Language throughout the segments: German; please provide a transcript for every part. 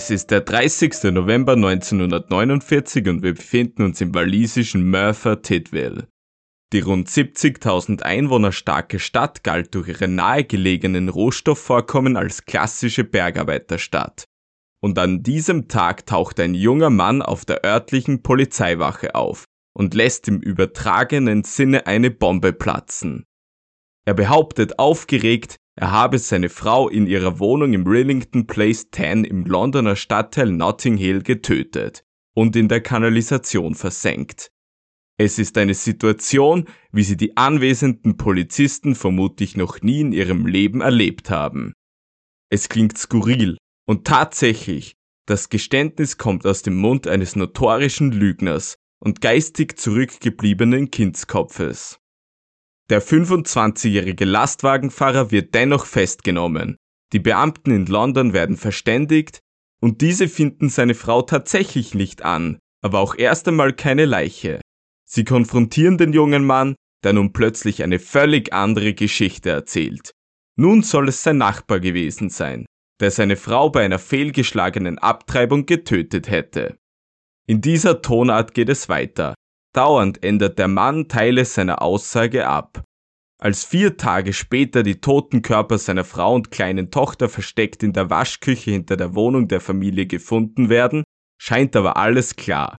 Es ist der 30. November 1949 und wir befinden uns im walisischen Merthyr Tydfil. Die rund 70.000 Einwohner starke Stadt galt durch ihre nahegelegenen Rohstoffvorkommen als klassische Bergarbeiterstadt. Und an diesem Tag taucht ein junger Mann auf der örtlichen Polizeiwache auf und lässt im übertragenen Sinne eine Bombe platzen. Er behauptet aufgeregt, er habe seine Frau in ihrer Wohnung im Rillington Place 10 im Londoner Stadtteil Notting Hill getötet und in der Kanalisation versenkt. Es ist eine Situation, wie sie die anwesenden Polizisten vermutlich noch nie in ihrem Leben erlebt haben. Es klingt skurril und tatsächlich, das Geständnis kommt aus dem Mund eines notorischen Lügners und geistig zurückgebliebenen Kindskopfes. Der 25-jährige Lastwagenfahrer wird dennoch festgenommen. Die Beamten in London werden verständigt und diese finden seine Frau tatsächlich nicht an, aber auch erst einmal keine Leiche. Sie konfrontieren den jungen Mann, der nun plötzlich eine völlig andere Geschichte erzählt. Nun soll es sein Nachbar gewesen sein, der seine Frau bei einer fehlgeschlagenen Abtreibung getötet hätte. In dieser Tonart geht es weiter, Dauernd ändert der Mann Teile seiner Aussage ab. Als vier Tage später die toten Körper seiner Frau und kleinen Tochter versteckt in der Waschküche hinter der Wohnung der Familie gefunden werden, scheint aber alles klar.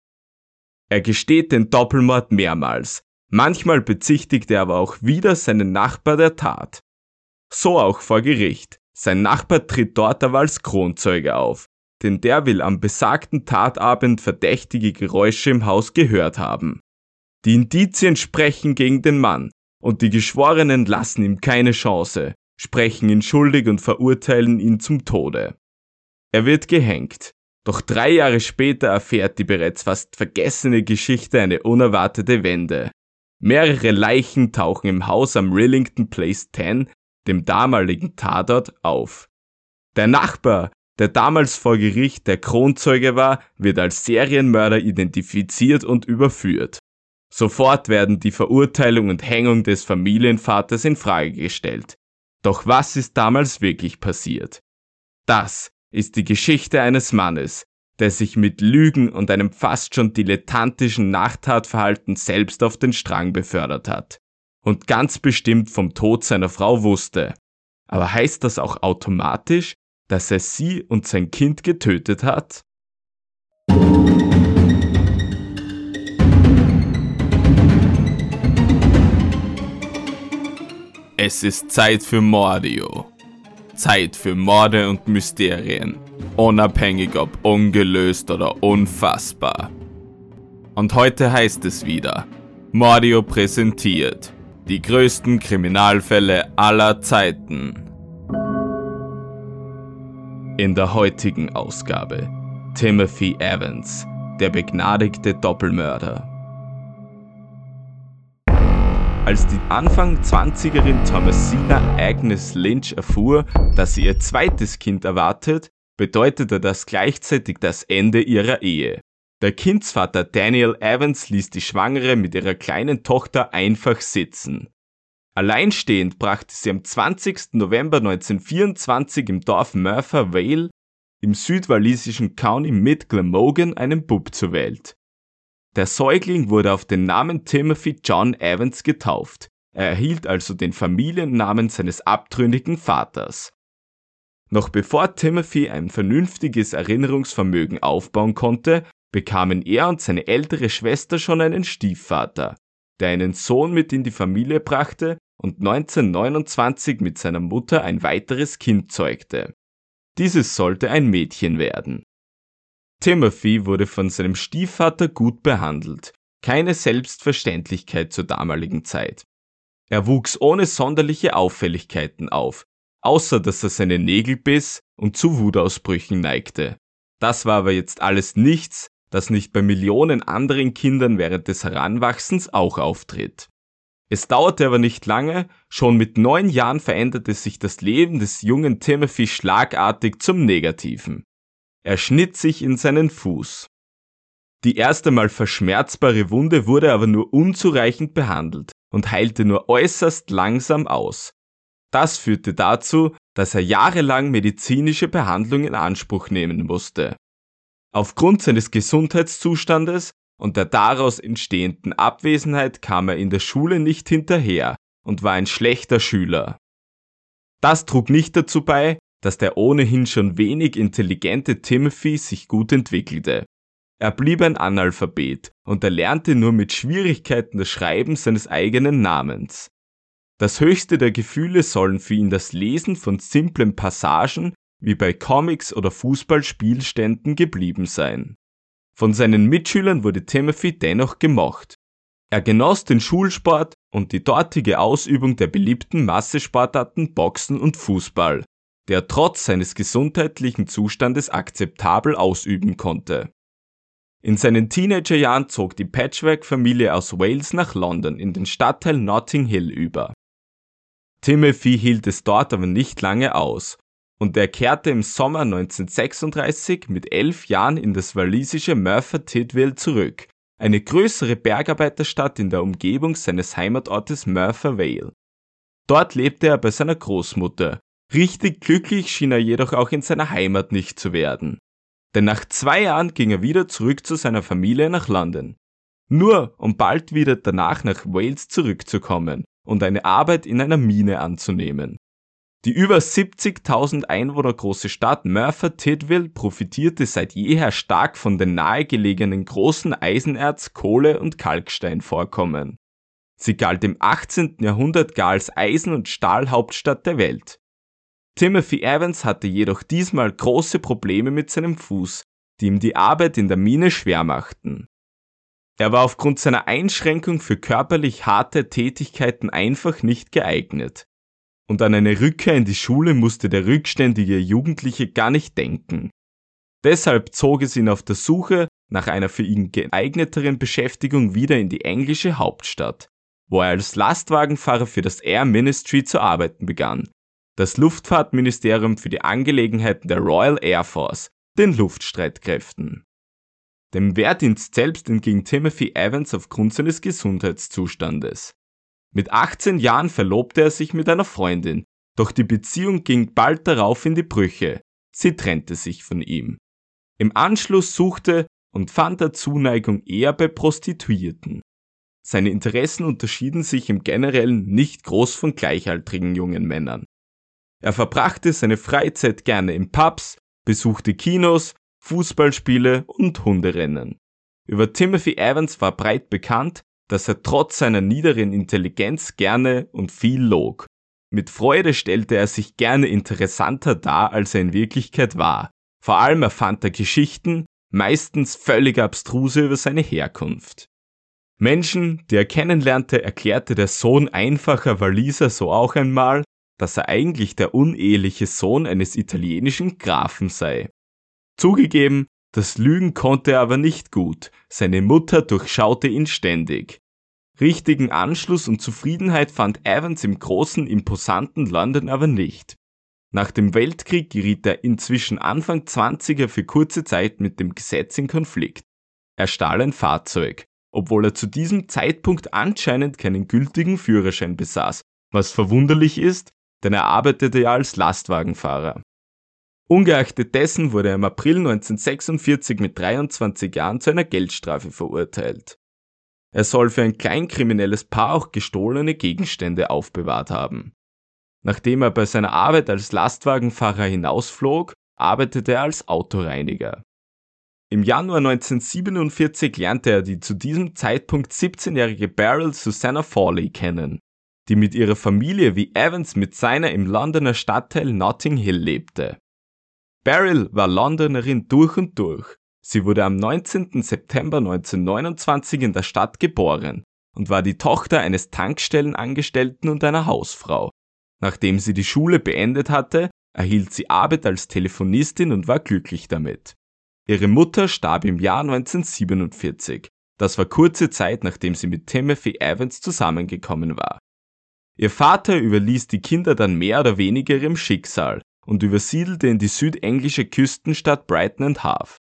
Er gesteht den Doppelmord mehrmals, manchmal bezichtigt er aber auch wieder seinen Nachbar der Tat. So auch vor Gericht. Sein Nachbar tritt dort aber als Kronzeuge auf, denn der will am besagten Tatabend verdächtige Geräusche im Haus gehört haben. Die Indizien sprechen gegen den Mann, und die Geschworenen lassen ihm keine Chance, sprechen ihn schuldig und verurteilen ihn zum Tode. Er wird gehängt, doch drei Jahre später erfährt die bereits fast vergessene Geschichte eine unerwartete Wende. Mehrere Leichen tauchen im Haus am Rillington Place 10, dem damaligen Tatort, auf. Der Nachbar, der damals vor Gericht der Kronzeuge war, wird als Serienmörder identifiziert und überführt. Sofort werden die Verurteilung und Hängung des Familienvaters in Frage gestellt. Doch was ist damals wirklich passiert? Das ist die Geschichte eines Mannes, der sich mit Lügen und einem fast schon dilettantischen Nachtatverhalten selbst auf den Strang befördert hat und ganz bestimmt vom Tod seiner Frau wusste. Aber heißt das auch automatisch, dass er sie und sein Kind getötet hat? Es ist Zeit für Mordio. Zeit für Morde und Mysterien, unabhängig ob ungelöst oder unfassbar. Und heute heißt es wieder, Mordio präsentiert die größten Kriminalfälle aller Zeiten. In der heutigen Ausgabe Timothy Evans, der begnadigte Doppelmörder. Als die Anfang 20erin Thomasina Agnes Lynch erfuhr, dass sie ihr zweites Kind erwartet, bedeutete das gleichzeitig das Ende ihrer Ehe. Der Kindsvater Daniel Evans ließ die Schwangere mit ihrer kleinen Tochter einfach sitzen. Alleinstehend brachte sie am 20. November 1924 im Dorf Merthyr Vale im südwalisischen County mit Glamorgan einen Bub zur Welt. Der Säugling wurde auf den Namen Timothy John Evans getauft, er erhielt also den Familiennamen seines abtrünnigen Vaters. Noch bevor Timothy ein vernünftiges Erinnerungsvermögen aufbauen konnte, bekamen er und seine ältere Schwester schon einen Stiefvater, der einen Sohn mit in die Familie brachte und 1929 mit seiner Mutter ein weiteres Kind zeugte. Dieses sollte ein Mädchen werden. Timothy wurde von seinem Stiefvater gut behandelt, keine Selbstverständlichkeit zur damaligen Zeit. Er wuchs ohne sonderliche Auffälligkeiten auf, außer dass er seine Nägel biss und zu Wutausbrüchen neigte. Das war aber jetzt alles nichts, das nicht bei Millionen anderen Kindern während des Heranwachsens auch auftritt. Es dauerte aber nicht lange, schon mit neun Jahren veränderte sich das Leben des jungen Timothy schlagartig zum Negativen. Er schnitt sich in seinen Fuß. Die erst einmal verschmerzbare Wunde wurde aber nur unzureichend behandelt und heilte nur äußerst langsam aus. Das führte dazu, dass er jahrelang medizinische Behandlung in Anspruch nehmen musste. Aufgrund seines Gesundheitszustandes und der daraus entstehenden Abwesenheit kam er in der Schule nicht hinterher und war ein schlechter Schüler. Das trug nicht dazu bei, dass der ohnehin schon wenig intelligente Timothy sich gut entwickelte. Er blieb ein Analphabet und erlernte nur mit Schwierigkeiten das Schreiben seines eigenen Namens. Das höchste der Gefühle sollen für ihn das Lesen von simplen Passagen wie bei Comics oder Fußballspielständen geblieben sein. Von seinen Mitschülern wurde Timothy dennoch gemocht. Er genoss den Schulsport und die dortige Ausübung der beliebten Massesportarten Boxen und Fußball, der trotz seines gesundheitlichen Zustandes akzeptabel ausüben konnte. In seinen Teenagerjahren zog die Patchwork-Familie aus Wales nach London in den Stadtteil Notting Hill über. Timothy hielt es dort aber nicht lange aus und er kehrte im Sommer 1936 mit elf Jahren in das walisische Merthyr Tydfil zurück, eine größere Bergarbeiterstadt in der Umgebung seines Heimatortes Merthyr Vale. Dort lebte er bei seiner Großmutter. Richtig glücklich schien er jedoch auch in seiner Heimat nicht zu werden. Denn nach zwei Jahren ging er wieder zurück zu seiner Familie nach London. Nur um bald wieder danach nach Wales zurückzukommen und eine Arbeit in einer Mine anzunehmen. Die über 70.000 Einwohner große Stadt Merthyr Tydfil profitierte seit jeher stark von den nahegelegenen großen Eisenerz-, Kohle- und Kalksteinvorkommen. Sie galt im 18. Jahrhundert gar als Eisen- und Stahlhauptstadt der Welt. Timothy Evans hatte jedoch diesmal große Probleme mit seinem Fuß, die ihm die Arbeit in der Mine schwer machten. Er war aufgrund seiner Einschränkung für körperlich harte Tätigkeiten einfach nicht geeignet und an eine Rückkehr in die Schule musste der rückständige Jugendliche gar nicht denken. Deshalb zog es ihn auf der Suche nach einer für ihn geeigneteren Beschäftigung wieder in die englische Hauptstadt, wo er als Lastwagenfahrer für das Air Ministry zu arbeiten begann, das Luftfahrtministerium für die Angelegenheiten der Royal Air Force, den Luftstreitkräften. Dem Wehrdienst selbst entging Timothy Evans aufgrund seines Gesundheitszustandes. Mit 18 Jahren verlobte er sich mit einer Freundin, doch die Beziehung ging bald darauf in die Brüche. Sie trennte sich von ihm. Im Anschluss suchte und fand er Zuneigung eher bei Prostituierten. Seine Interessen unterschieden sich im Generellen nicht groß von gleichaltrigen jungen Männern. Er verbrachte seine Freizeit gerne in Pubs, besuchte Kinos, Fußballspiele und Hunderennen. Über Timothy Evans war breit bekannt, dass er trotz seiner niederen Intelligenz gerne und viel log. Mit Freude stellte er sich gerne interessanter dar, als er in Wirklichkeit war. Vor allem erfand er Geschichten, meistens völlig abstruse über seine Herkunft. Menschen, die er kennenlernte, erklärte der Sohn einfacher Waliser so auch einmal, dass er eigentlich der uneheliche Sohn eines italienischen Grafen sei. Zugegeben, das Lügen konnte er aber nicht gut, seine Mutter durchschaute ihn ständig. Richtigen Anschluss und Zufriedenheit fand Evans im großen, imposanten London aber nicht. Nach dem Weltkrieg geriet er inzwischen Anfang 20er für kurze Zeit mit dem Gesetz in Konflikt. Er stahl ein Fahrzeug, obwohl er zu diesem Zeitpunkt anscheinend keinen gültigen Führerschein besaß, was verwunderlich ist, denn er arbeitete ja als Lastwagenfahrer. Ungeachtet dessen wurde er im April 1946 mit 23 Jahren zu einer Geldstrafe verurteilt. Er soll für ein kleinkriminelles Paar auch gestohlene Gegenstände aufbewahrt haben. Nachdem er bei seiner Arbeit als Lastwagenfahrer hinausflog, arbeitete er als Autoreiniger. Im Januar 1947 lernte er die zu diesem Zeitpunkt 17-jährige Beryl Susanna Fawley kennen, die mit ihrer Familie wie Evans mit seiner im Londoner Stadtteil Notting Hill lebte. Beryl war Londonerin durch und durch. Sie wurde am 19. September 1929 in der Stadt geboren und war die Tochter eines Tankstellenangestellten und einer Hausfrau. Nachdem sie die Schule beendet hatte, erhielt sie Arbeit als Telefonistin und war glücklich damit. Ihre Mutter starb im Jahr 1947. Das war kurze Zeit, nachdem sie mit Timothy Evans zusammengekommen war. Ihr Vater überließ die Kinder dann mehr oder weniger ihrem Schicksal, und übersiedelte in die südenglische Küstenstadt Brighton and Hove.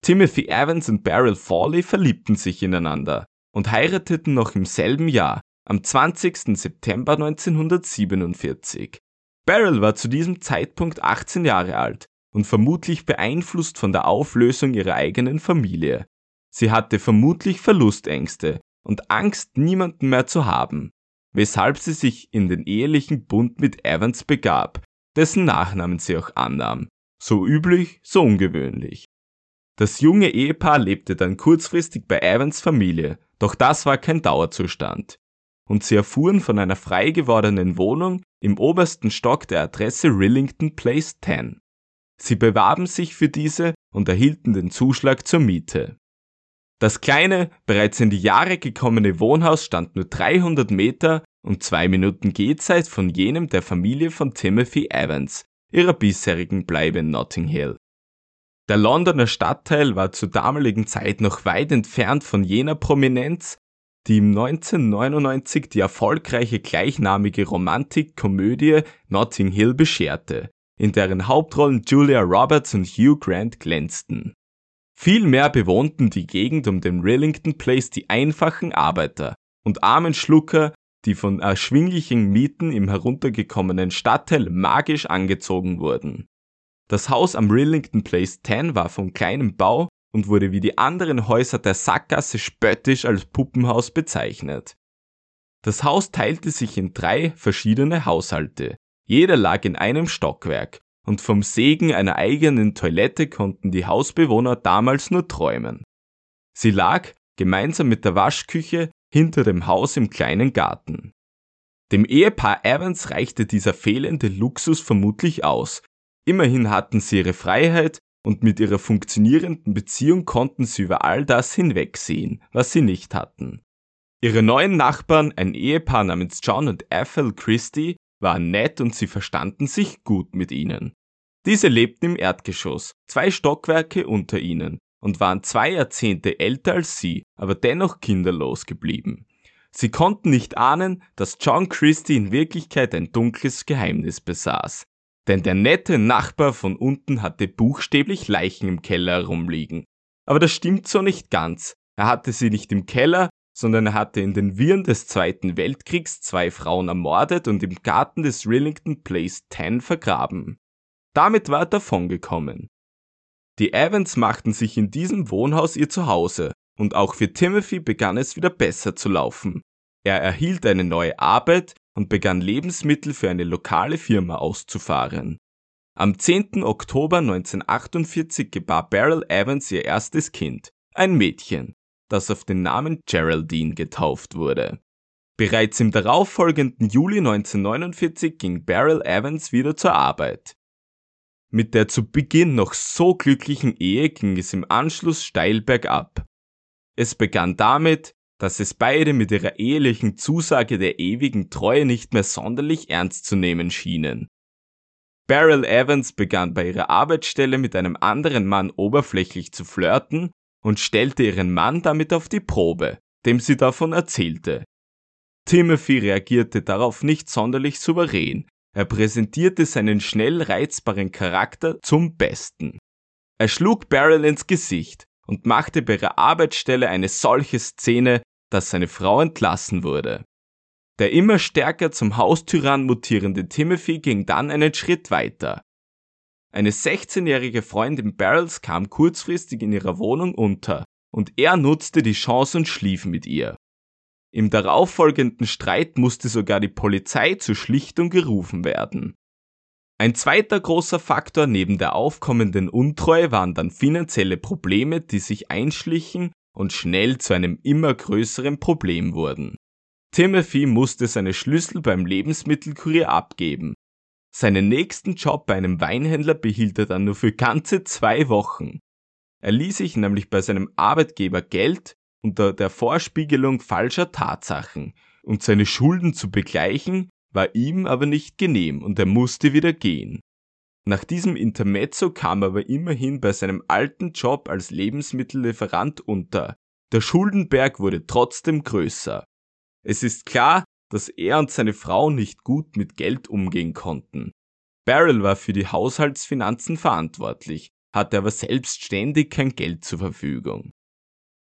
Timothy Evans und Beryl Fawley verliebten sich ineinander und heirateten noch im selben Jahr, am 20. September 1947. Beryl war zu diesem Zeitpunkt 18 Jahre alt und vermutlich beeinflusst von der Auflösung ihrer eigenen Familie. Sie hatte vermutlich Verlustängste und Angst, niemanden mehr zu haben, weshalb sie sich in den ehelichen Bund mit Evans begab, dessen Nachnamen sie auch annahm. So üblich, so ungewöhnlich. Das junge Ehepaar lebte dann kurzfristig bei Evans Familie, doch das war kein Dauerzustand. Und sie erfuhren von einer frei gewordenen Wohnung im obersten Stock der Adresse Rillington Place 10. Sie bewarben sich für diese und erhielten den Zuschlag zur Miete. Das kleine, bereits in die Jahre gekommene Wohnhaus stand nur 300 Meter und zwei Minuten Gehzeit von jenem der Familie von Timothy Evans, ihrer bisherigen Bleibe in Notting Hill. Der Londoner Stadtteil war zur damaligen Zeit noch weit entfernt von jener Prominenz, die ihm 1999 die erfolgreiche gleichnamige Romantikkomödie Notting Hill bescherte, in deren Hauptrollen Julia Roberts und Hugh Grant glänzten. Vielmehr bewohnten die Gegend um den Rillington Place die einfachen Arbeiter und armen Schlucker, die von erschwinglichen Mieten im heruntergekommenen Stadtteil magisch angezogen wurden. Das Haus am Rillington Place 10 war von kleinem Bau und wurde wie die anderen Häuser der Sackgasse spöttisch als Puppenhaus bezeichnet. Das Haus teilte sich in drei verschiedene Haushalte. Jeder lag in einem Stockwerk und vom Segen einer eigenen Toilette konnten die Hausbewohner damals nur träumen. Sie lag, gemeinsam mit der Waschküche, hinter dem Haus im kleinen Garten. Dem Ehepaar Evans reichte dieser fehlende Luxus vermutlich aus. Immerhin hatten sie ihre Freiheit und mit ihrer funktionierenden Beziehung konnten sie über all das hinwegsehen, was sie nicht hatten. Ihre neuen Nachbarn, ein Ehepaar namens John und Ethel Christie, waren nett und sie verstanden sich gut mit ihnen. Diese lebten im Erdgeschoss, zwei Stockwerke unter ihnen, und waren zwei Jahrzehnte älter als sie, aber dennoch kinderlos geblieben. Sie konnten nicht ahnen, dass John Christie in Wirklichkeit ein dunkles Geheimnis besaß. Denn der nette Nachbar von unten hatte buchstäblich Leichen im Keller herumliegen. Aber das stimmt so nicht ganz. Er hatte sie nicht im Keller, sondern er hatte in den Wirren des Zweiten Weltkriegs zwei Frauen ermordet und im Garten des Rillington Place 10 vergraben. Damit war er davongekommen. Die Evans machten sich in diesem Wohnhaus ihr Zuhause, und auch für Timothy begann es wieder besser zu laufen. Er erhielt eine neue Arbeit und begann Lebensmittel für eine lokale Firma auszufahren. Am 10. Oktober 1948 gebar Beryl Evans ihr erstes Kind, ein Mädchen, das auf den Namen Geraldine getauft wurde. Bereits im darauffolgenden Juli 1949 ging Beryl Evans wieder zur Arbeit. Mit der zu Beginn noch so glücklichen Ehe ging es im Anschluss steil bergab. Es begann damit, dass es beide mit ihrer ehelichen Zusage der ewigen Treue nicht mehr sonderlich ernst zu nehmen schienen. Beryl Evans begann bei ihrer Arbeitsstelle mit einem anderen Mann oberflächlich zu flirten und stellte ihren Mann damit auf die Probe, dem sie davon erzählte. Timothy reagierte darauf nicht sonderlich souverän, er präsentierte seinen schnell reizbaren Charakter zum Besten. Er schlug Beryl ins Gesicht und machte bei ihrer Arbeitsstelle eine solche Szene, dass seine Frau entlassen wurde. Der immer stärker zum Haustyrann mutierende Timothy ging dann einen Schritt weiter. Eine 16-jährige Freundin Beryls kam kurzfristig in ihrer Wohnung unter und er nutzte die Chance und schlief mit ihr. Im darauffolgenden Streit musste sogar die Polizei zur Schlichtung gerufen werden. Ein zweiter großer Faktor neben der aufkommenden Untreue waren dann finanzielle Probleme, die sich einschlichen und schnell zu einem immer größeren Problem wurden. Timothy musste seine Schlüssel beim Lebensmittelkurier abgeben. Seinen nächsten Job bei einem Weinhändler behielt er dann nur für ganze zwei Wochen. Er ließ sich nämlich bei seinem Arbeitgeber Geld unter der Vorspiegelung falscher Tatsachen, und seine Schulden zu begleichen, war ihm aber nicht genehm und er musste wieder gehen. Nach diesem Intermezzo kam er aber immerhin bei seinem alten Job als Lebensmittellieferant unter. Der Schuldenberg wurde trotzdem größer. Es ist klar, dass er und seine Frau nicht gut mit Geld umgehen konnten. Beryl war für die Haushaltsfinanzen verantwortlich, hatte aber selbst ständig kein Geld zur Verfügung.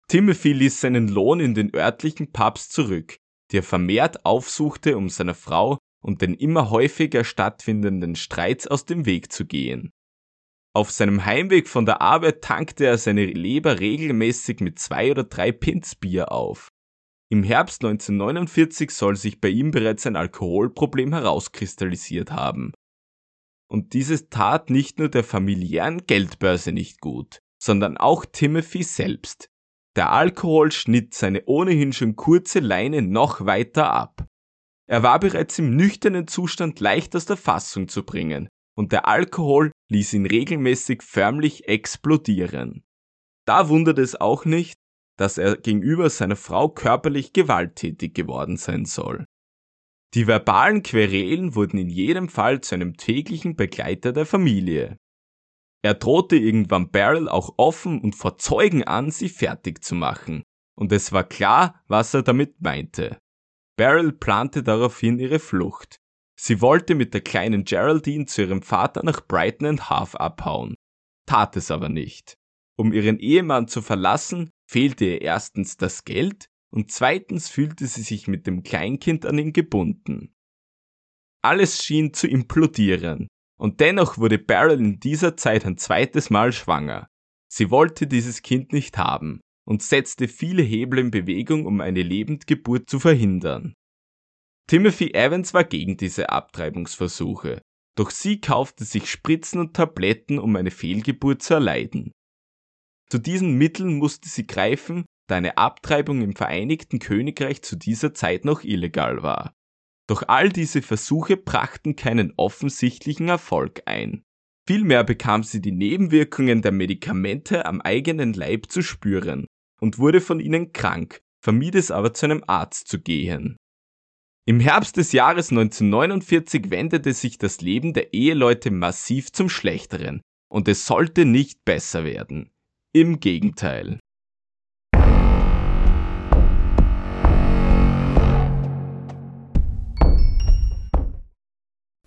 Timothy ließ seinen Lohn in den örtlichen Pubs zurück, die er vermehrt aufsuchte, um seiner Frau und den immer häufiger stattfindenden Streits aus dem Weg zu gehen. Auf seinem Heimweg von der Arbeit tankte er seine Leber regelmäßig mit zwei oder drei Pints Bier auf. Im Herbst 1949 soll sich bei ihm bereits ein Alkoholproblem herauskristallisiert haben. Und dieses tat nicht nur der familiären Geldbörse nicht gut, sondern auch Timothy selbst. Der Alkohol schnitt seine ohnehin schon kurze Leine noch weiter ab. Er war bereits im nüchternen Zustand leicht aus der Fassung zu bringen, und der Alkohol ließ ihn regelmäßig förmlich explodieren. Da wundert es auch nicht, dass er gegenüber seiner Frau körperlich gewalttätig geworden sein soll. Die verbalen Querelen wurden in jedem Fall zu einem täglichen Begleiter der Familie. Er drohte irgendwann Beryl auch offen und vor Zeugen an, sie fertig zu machen, und es war klar, was er damit meinte. Beryl plante daraufhin ihre Flucht. Sie wollte mit der kleinen Geraldine zu ihrem Vater nach Brighton and Half abhauen, tat es aber nicht. Um ihren Ehemann zu verlassen, fehlte ihr erstens das Geld und zweitens fühlte sie sich mit dem Kleinkind an ihn gebunden. Alles schien zu implodieren, und dennoch wurde Beryl in dieser Zeit ein zweites Mal schwanger. Sie wollte dieses Kind nicht haben und setzte viele Hebel in Bewegung, um eine Lebendgeburt zu verhindern. Timothy Evans war gegen diese Abtreibungsversuche, doch sie kaufte sich Spritzen und Tabletten, um eine Fehlgeburt zu erleiden. Zu diesen Mitteln musste sie greifen, da eine Abtreibung im Vereinigten Königreich zu dieser Zeit noch illegal war. Doch all diese Versuche brachten keinen offensichtlichen Erfolg ein. Vielmehr bekam sie die Nebenwirkungen der Medikamente am eigenen Leib zu spüren und wurde von ihnen krank, vermied es aber zu einem Arzt zu gehen. Im Herbst des Jahres 1949 wendete sich das Leben der Eheleute massiv zum Schlechteren, und es sollte nicht besser werden. Im Gegenteil.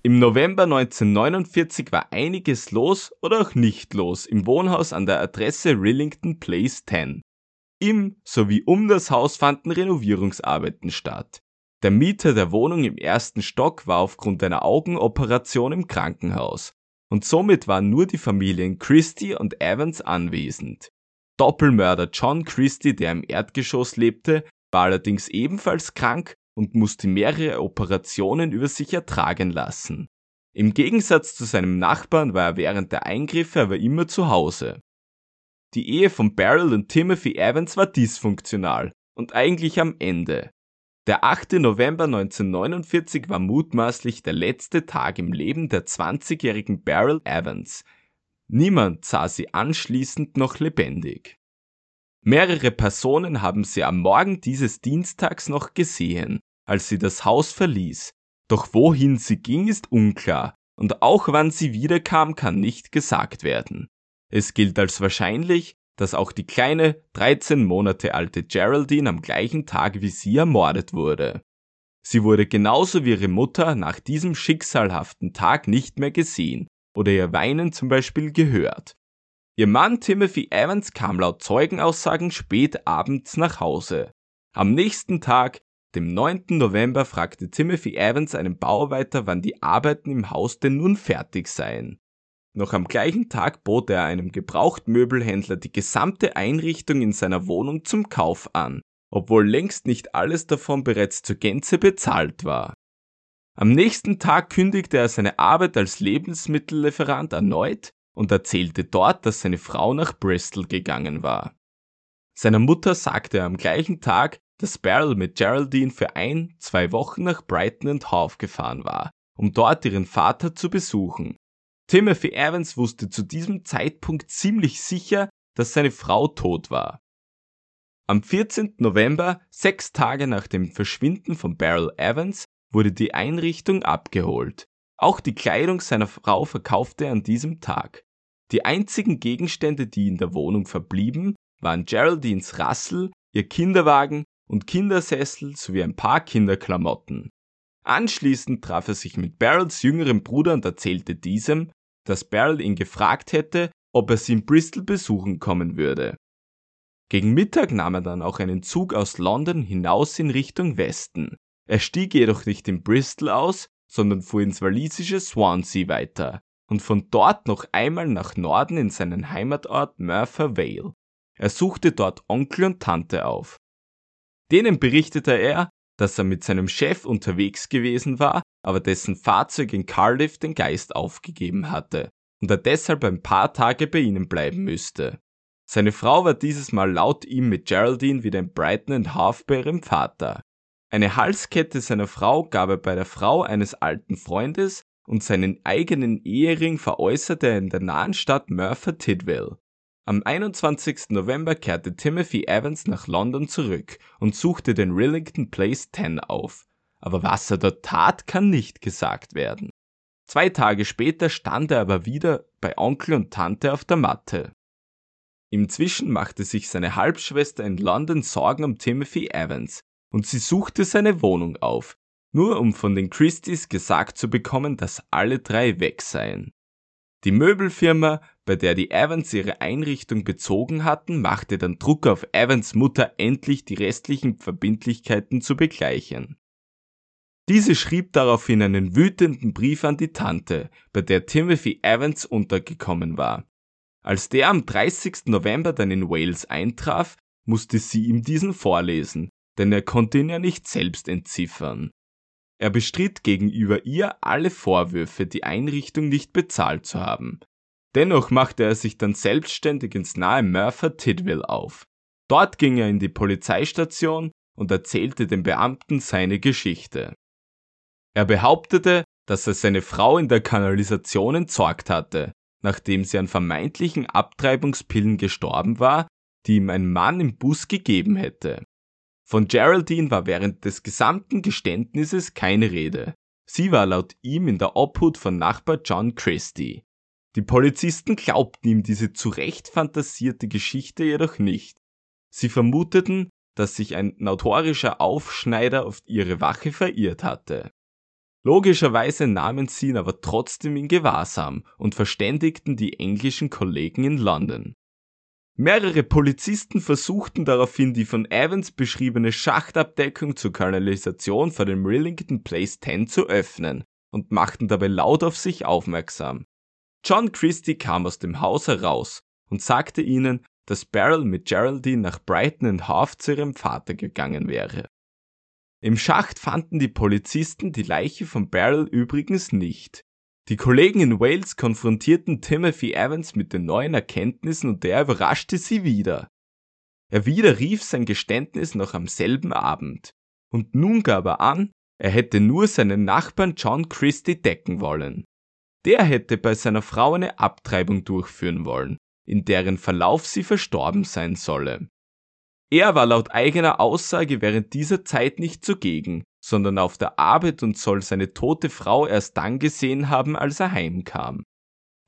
Im November 1949 war einiges los oder auch nicht los im Wohnhaus an der Adresse Rillington Place 10. Im sowie um das Haus fanden Renovierungsarbeiten statt. Der Mieter der Wohnung im ersten Stock war aufgrund einer Augenoperation im Krankenhaus und somit waren nur die Familien Christie und Evans anwesend. Doppelmörder John Christie, der im Erdgeschoss lebte, war allerdings ebenfalls krank und musste mehrere Operationen über sich ertragen lassen. Im Gegensatz zu seinem Nachbarn war er während der Eingriffe aber immer zu Hause. Die Ehe von Beryl und Timothy Evans war dysfunktional und eigentlich am Ende. Der 8. November 1949 war mutmaßlich der letzte Tag im Leben der 20-jährigen Beryl Evans. Niemand sah sie anschließend noch lebendig. Mehrere Personen haben sie am Morgen dieses Dienstags noch gesehen, als sie das Haus verließ. Doch wohin sie ging, ist unklar, und auch wann sie wiederkam, kann nicht gesagt werden. Es gilt als wahrscheinlich, dass auch die kleine, 13 Monate alte Geraldine am gleichen Tag wie sie ermordet wurde. Sie wurde genauso wie ihre Mutter nach diesem schicksalhaften Tag nicht mehr gesehen oder ihr Weinen zum Beispiel gehört. Ihr Mann Timothy Evans kam laut Zeugenaussagen spät abends nach Hause. Am nächsten Tag, dem 9. November, fragte Timothy Evans einen Bauarbeiter, wann die Arbeiten im Haus denn nun fertig seien. Noch am gleichen Tag bot er einem Gebrauchtmöbelhändler die gesamte Einrichtung in seiner Wohnung zum Kauf an, obwohl längst nicht alles davon bereits zur Gänze bezahlt war. Am nächsten Tag kündigte er seine Arbeit als Lebensmittellieferant erneut und erzählte dort, dass seine Frau nach Bristol gegangen war. Seiner Mutter sagte er am gleichen Tag, dass Beryl mit Geraldine für ein, zwei Wochen nach Brighton and Hove gefahren war, um dort ihren Vater zu besuchen. Timothy Evans wusste zu diesem Zeitpunkt ziemlich sicher, dass seine Frau tot war. Am 14. November, sechs Tage nach dem Verschwinden von Beryl Evans, wurde die Einrichtung abgeholt. Auch die Kleidung seiner Frau verkaufte er an diesem Tag. Die einzigen Gegenstände, die in der Wohnung verblieben, waren Geraldines Rassel, ihr Kinderwagen und Kindersessel sowie ein paar Kinderklamotten. Anschließend traf er sich mit Beryls jüngerem Bruder und erzählte diesem, dass Beryl ihn gefragt hätte, ob er sie in Bristol besuchen kommen würde. Gegen Mittag nahm er dann auch einen Zug aus London hinaus in Richtung Westen. Er stieg jedoch nicht in Bristol aus, sondern fuhr ins walisische Swansea weiter und von dort noch einmal nach Norden in seinen Heimatort Merthyr Vale. Er suchte dort Onkel und Tante auf. Denen berichtete er, dass er mit seinem Chef unterwegs gewesen war, aber dessen Fahrzeug in Cardiff den Geist aufgegeben hatte und er deshalb ein paar Tage bei ihnen bleiben müsste. Seine Frau war dieses Mal laut ihm mit Geraldine wieder in Brighton and Half bei ihrem Vater. Eine Halskette seiner Frau gab er bei der Frau eines alten Freundes und seinen eigenen Ehering veräußerte er in der nahen Stadt Merthyr Tydvil. Am 21. November kehrte Timothy Evans nach London zurück und suchte den Rillington Place 10 auf. Aber was er dort tat, kann nicht gesagt werden. Zwei Tage später stand er aber wieder bei Onkel und Tante auf der Matte. Inzwischen machte sich seine Halbschwester in London Sorgen um Timothy Evans und sie suchte seine Wohnung auf, nur um von den Christies gesagt zu bekommen, dass alle drei weg seien. Die Möbelfirma, bei der die Evans ihre Einrichtung bezogen hatten, machte dann Druck auf Evans Mutter endlich die restlichen Verbindlichkeiten zu begleichen. Diese schrieb daraufhin einen wütenden Brief an die Tante, bei der Timothy Evans untergekommen war. Als der am 30. November dann in Wales eintraf, musste sie ihm diesen vorlesen, denn er konnte ihn ja nicht selbst entziffern. Er bestritt gegenüber ihr alle Vorwürfe, die Einrichtung nicht bezahlt zu haben. Dennoch machte er sich dann selbstständig ins nahe Merthyr Tydvil auf. Dort ging er in die Polizeistation und erzählte den Beamten seine Geschichte. Er behauptete, dass er seine Frau in der Kanalisation entsorgt hatte, nachdem sie an vermeintlichen Abtreibungspillen gestorben war, die ihm ein Mann im Bus gegeben hätte. Von Geraldine war während des gesamten Geständnisses keine Rede. Sie war laut ihm in der Obhut von Nachbar John Christie. Die Polizisten glaubten ihm diese zurecht fantasierte Geschichte jedoch nicht. Sie vermuteten, dass sich ein notorischer Aufschneider auf ihre Wache verirrt hatte. Logischerweise nahmen sie ihn aber trotzdem in Gewahrsam und verständigten die englischen Kollegen in London. Mehrere Polizisten versuchten daraufhin die von Evans beschriebene Schachtabdeckung zur Kanalisation vor dem Rillington Place 10 zu öffnen und machten dabei laut auf sich aufmerksam. John Christie kam aus dem Haus heraus und sagte ihnen, dass Beryl mit Geraldine nach Brighton and Half zu ihrem Vater gegangen wäre. Im Schacht fanden die Polizisten die Leiche von Beryl übrigens nicht. Die Kollegen in Wales konfrontierten Timothy Evans mit den neuen Erkenntnissen und der überraschte sie wieder. Er widerrief sein Geständnis noch am selben Abend. Und nun gab er an, er hätte nur seinen Nachbarn John Christie decken wollen. Der hätte bei seiner Frau eine Abtreibung durchführen wollen, in deren Verlauf sie verstorben sein solle. Er war laut eigener Aussage während dieser Zeit nicht zugegen, sondern auf der Arbeit und soll seine tote Frau erst dann gesehen haben, als er heimkam.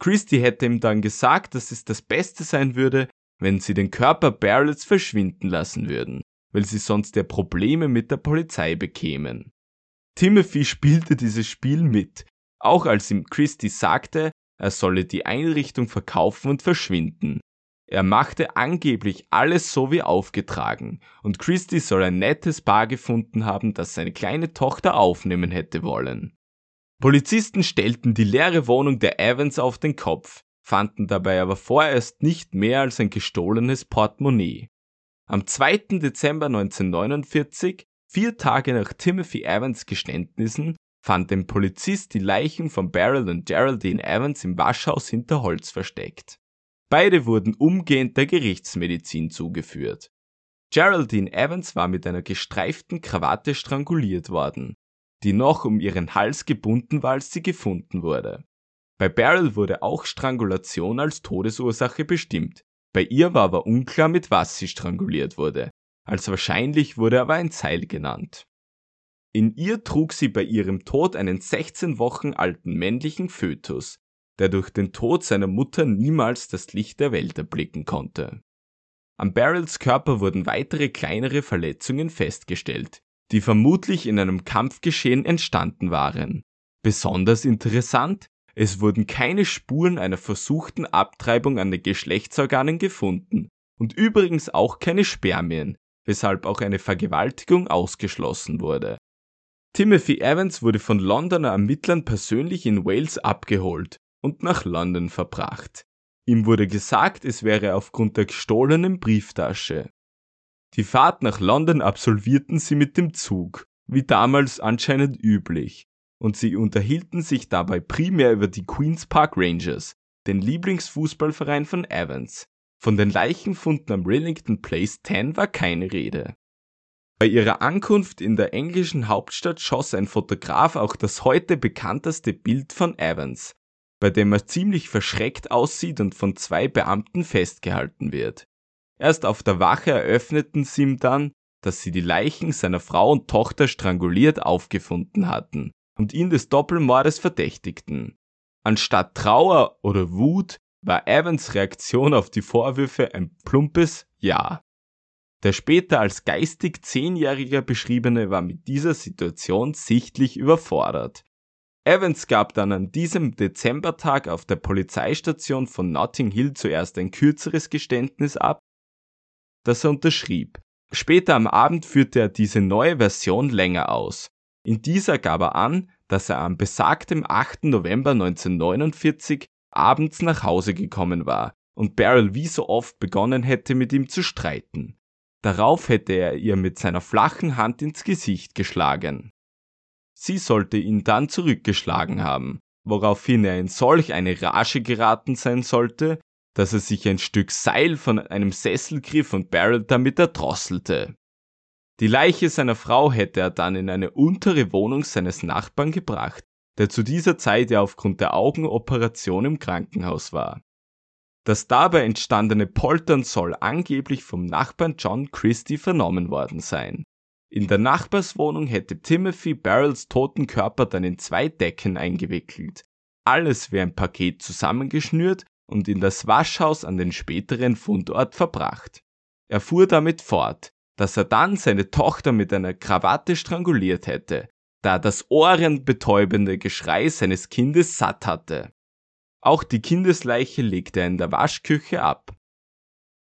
Christie hätte ihm dann gesagt, dass es das Beste sein würde, wenn sie den Körper Barretts verschwinden lassen würden, weil sie sonst ja Probleme mit der Polizei bekämen. Timothy spielte dieses Spiel mit, auch als ihm Christie sagte, er solle die Einrichtung verkaufen und verschwinden, er machte angeblich alles so wie aufgetragen, und Christie soll ein nettes Paar gefunden haben, das seine kleine Tochter aufnehmen hätte wollen. Polizisten stellten die leere Wohnung der Evans auf den Kopf, fanden dabei aber vorerst nicht mehr als ein gestohlenes Portemonnaie. Am 2. Dezember 1949, vier Tage nach Timothy Evans Geständnissen, fand ein Polizist die Leichen von Beryl und Geraldine Evans im Waschhaus hinter Holz versteckt. Beide wurden umgehend der Gerichtsmedizin zugeführt. Geraldine Evans war mit einer gestreiften Krawatte stranguliert worden, die noch um ihren Hals gebunden war, als sie gefunden wurde. Bei Beryl wurde auch Strangulation als Todesursache bestimmt. Bei ihr war aber unklar, mit was sie stranguliert wurde. Als wahrscheinlich wurde aber ein Seil genannt. In ihr trug sie bei ihrem Tod einen 16 Wochen alten männlichen Fötus, der durch den Tod seiner Mutter niemals das Licht der Welt erblicken konnte. Am Barrels Körper wurden weitere kleinere Verletzungen festgestellt, die vermutlich in einem Kampfgeschehen entstanden waren. Besonders interessant, es wurden keine Spuren einer versuchten Abtreibung an den Geschlechtsorganen gefunden, und übrigens auch keine Spermien, weshalb auch eine Vergewaltigung ausgeschlossen wurde. Timothy Evans wurde von Londoner Ermittlern persönlich in Wales abgeholt und nach London verbracht. Ihm wurde gesagt, es wäre aufgrund der gestohlenen Brieftasche. Die Fahrt nach London absolvierten sie mit dem Zug, wie damals anscheinend üblich, und sie unterhielten sich dabei primär über die Queen's Park Rangers, den Lieblingsfußballverein von Evans. Von den Leichenfunden am Rillington Place 10 war keine Rede. Bei ihrer Ankunft in der englischen Hauptstadt schoss ein Fotograf auch das heute bekannteste Bild von Evans, bei dem er ziemlich verschreckt aussieht und von zwei Beamten festgehalten wird. Erst auf der Wache eröffneten sie ihm dann, dass sie die Leichen seiner Frau und Tochter stranguliert aufgefunden hatten und ihn des Doppelmordes verdächtigten. Anstatt Trauer oder Wut war Evans Reaktion auf die Vorwürfe ein plumpes Ja. Der später als geistig Zehnjähriger beschriebene war mit dieser Situation sichtlich überfordert. Evans gab dann an diesem Dezembertag auf der Polizeistation von Notting Hill zuerst ein kürzeres Geständnis ab, das er unterschrieb. Später am Abend führte er diese neue Version länger aus. In dieser gab er an, dass er am besagtem 8. November 1949 abends nach Hause gekommen war und Beryl wie so oft begonnen hätte, mit ihm zu streiten. Darauf hätte er ihr mit seiner flachen Hand ins Gesicht geschlagen. Sie sollte ihn dann zurückgeschlagen haben, woraufhin er in solch eine Rage geraten sein sollte, dass er sich ein Stück Seil von einem Sessel griff und Beryl damit erdrosselte. Die Leiche seiner Frau hätte er dann in eine untere Wohnung seines Nachbarn gebracht, der zu dieser Zeit ja aufgrund der Augenoperation im Krankenhaus war. Das dabei entstandene Poltern soll angeblich vom Nachbarn John Christie vernommen worden sein. In der Nachbarswohnung hätte Timothy Barrels toten Körper dann in zwei Decken eingewickelt. Alles wie ein Paket zusammengeschnürt und in das Waschhaus an den späteren Fundort verbracht. Er fuhr damit fort, dass er dann seine Tochter mit einer Krawatte stranguliert hätte, da das ohrenbetäubende Geschrei seines Kindes satt hatte. Auch die Kindesleiche legte er in der Waschküche ab.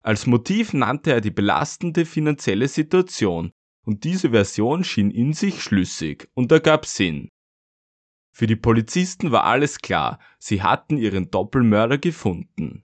Als Motiv nannte er die belastende finanzielle Situation, und diese Version schien in sich schlüssig und ergab Sinn. Für die Polizisten war alles klar, sie hatten ihren Doppelmörder gefunden.